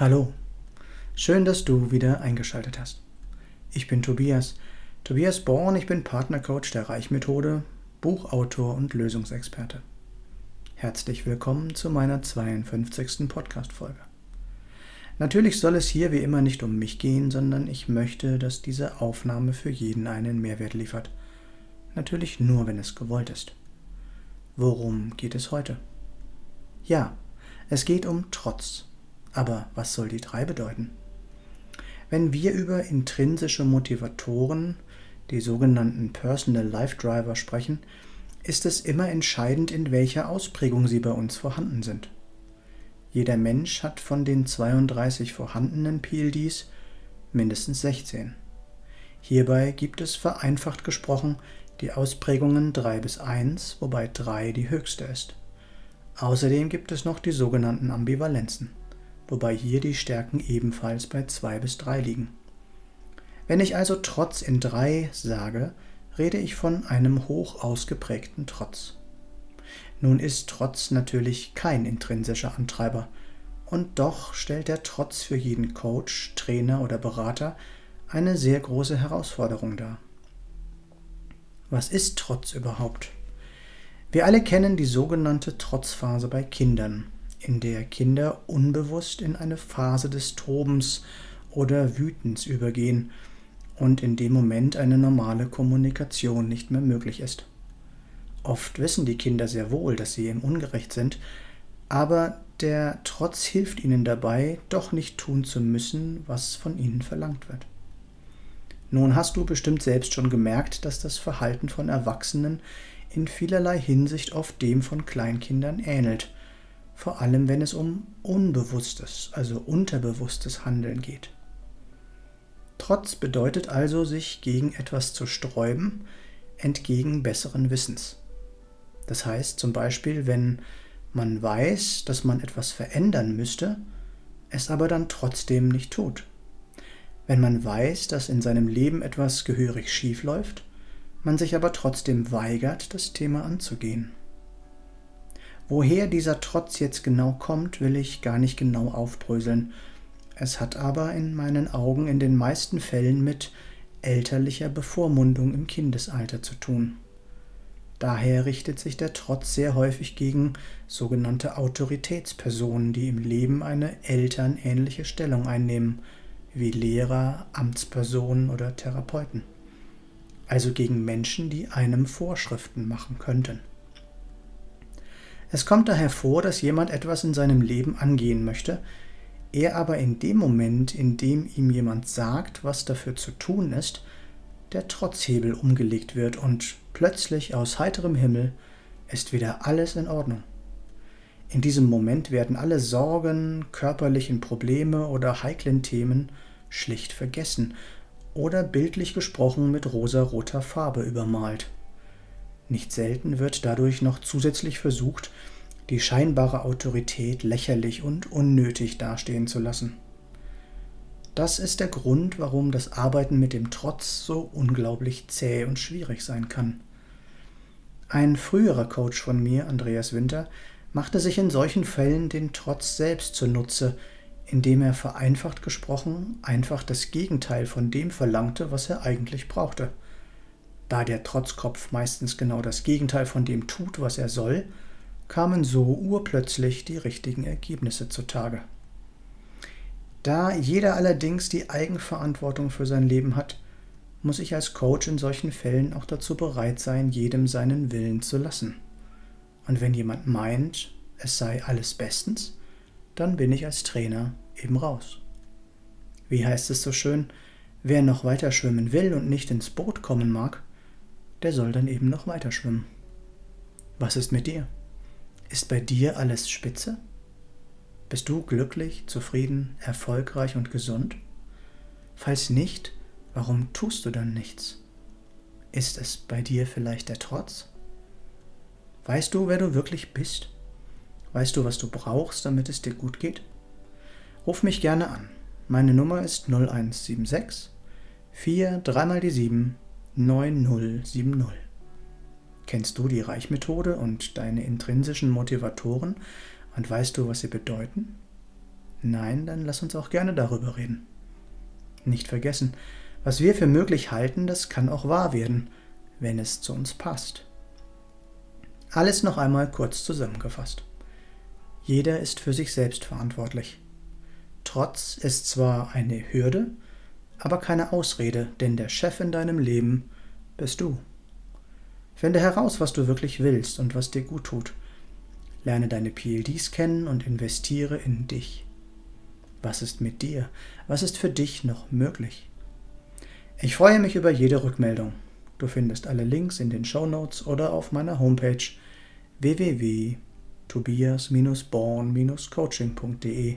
Hallo, schön, dass du wieder eingeschaltet hast. Ich bin Tobias, Tobias Born, ich bin Partnercoach der Reichmethode, Buchautor und Lösungsexperte. Herzlich willkommen zu meiner 52. Podcast-Folge. Natürlich soll es hier wie immer nicht um mich gehen, sondern ich möchte, dass diese Aufnahme für jeden einen Mehrwert liefert. Natürlich nur, wenn es gewollt ist. Worum geht es heute? Ja, es geht um Trotz. Aber was soll die 3 bedeuten? Wenn wir über intrinsische Motivatoren, die sogenannten Personal Life Driver, sprechen, ist es immer entscheidend, in welcher Ausprägung sie bei uns vorhanden sind. Jeder Mensch hat von den 32 vorhandenen PLDs mindestens 16. Hierbei gibt es vereinfacht gesprochen die Ausprägungen 3 bis 1, wobei 3 die höchste ist. Außerdem gibt es noch die sogenannten Ambivalenzen wobei hier die Stärken ebenfalls bei 2 bis 3 liegen. Wenn ich also Trotz in 3 sage, rede ich von einem hoch ausgeprägten Trotz. Nun ist Trotz natürlich kein intrinsischer Antreiber, und doch stellt der Trotz für jeden Coach, Trainer oder Berater eine sehr große Herausforderung dar. Was ist Trotz überhaupt? Wir alle kennen die sogenannte Trotzphase bei Kindern, in der Kinder unbewusst in eine Phase des Tobens oder Wütens übergehen und in dem Moment eine normale Kommunikation nicht mehr möglich ist. Oft wissen die Kinder sehr wohl, dass sie ihm ungerecht sind, aber der Trotz hilft ihnen dabei, doch nicht tun zu müssen, was von ihnen verlangt wird. Nun hast du bestimmt selbst schon gemerkt, dass das Verhalten von Erwachsenen in vielerlei Hinsicht oft dem von Kleinkindern ähnelt, vor allem wenn es um unbewusstes, also unterbewusstes Handeln geht. Trotz bedeutet also, sich gegen etwas zu sträuben, entgegen besseren Wissens. Das heißt zum Beispiel, wenn man weiß, dass man etwas verändern müsste, es aber dann trotzdem nicht tut. Wenn man weiß, dass in seinem Leben etwas gehörig schief läuft, man sich aber trotzdem weigert, das Thema anzugehen. Woher dieser Trotz jetzt genau kommt, will ich gar nicht genau aufbröseln. Es hat aber in meinen Augen in den meisten Fällen mit elterlicher Bevormundung im Kindesalter zu tun. Daher richtet sich der Trotz sehr häufig gegen sogenannte Autoritätspersonen, die im Leben eine elternähnliche Stellung einnehmen, wie Lehrer, Amtspersonen oder Therapeuten. Also gegen Menschen, die einem Vorschriften machen könnten. Es kommt daher vor, dass jemand etwas in seinem Leben angehen möchte, er aber in dem Moment, in dem ihm jemand sagt, was dafür zu tun ist, der Trotzhebel umgelegt wird und plötzlich aus heiterem Himmel ist wieder alles in Ordnung. In diesem Moment werden alle Sorgen, körperlichen Probleme oder heiklen Themen schlicht vergessen oder bildlich gesprochen mit rosaroter Farbe übermalt. Nicht selten wird dadurch noch zusätzlich versucht, die scheinbare Autorität lächerlich und unnötig dastehen zu lassen. Das ist der Grund, warum das Arbeiten mit dem Trotz so unglaublich zäh und schwierig sein kann. Ein früherer Coach von mir, Andreas Winter, machte sich in solchen Fällen den Trotz selbst zunutze, indem er vereinfacht gesprochen einfach das Gegenteil von dem verlangte, was er eigentlich brauchte – da der Trotzkopf meistens genau das Gegenteil von dem tut, was er soll, kamen so urplötzlich die richtigen Ergebnisse zutage. Da jeder allerdings die Eigenverantwortung für sein Leben hat, muss ich als Coach in solchen Fällen auch dazu bereit sein, jedem seinen Willen zu lassen. Und wenn jemand meint, es sei alles bestens, dann bin ich als Trainer eben raus. Wie heißt es so schön, wer noch weiter schwimmen will und nicht ins Boot kommen mag, der soll dann eben noch weiter schwimmen. Was ist mit dir? Ist bei dir alles spitze? Bist du glücklich, zufrieden, erfolgreich und gesund? Falls nicht, warum tust du dann nichts? Ist es bei dir vielleicht der Trotz? Weißt du, wer du wirklich bist? Weißt du, was du brauchst, damit es dir gut geht? Ruf mich gerne an. Meine Nummer ist 0176 4 3 mal die 7 9070. Kennst du die Reichmethode und deine intrinsischen Motivatoren und weißt du, was sie bedeuten? Nein, dann lass uns auch gerne darüber reden. Nicht vergessen, was wir für möglich halten, das kann auch wahr werden, wenn es zu uns passt. Alles noch einmal kurz zusammengefasst. Jeder ist für sich selbst verantwortlich. Trotz ist zwar eine Hürde, aber keine Ausrede, denn der Chef in deinem Leben bist du. Finde heraus, was du wirklich willst und was dir gut tut. Lerne deine PLDs kennen und investiere in dich. Was ist mit dir? Was ist für dich noch möglich? Ich freue mich über jede Rückmeldung. Du findest alle Links in den Show Notes oder auf meiner Homepage www.tobias-born-coaching.de.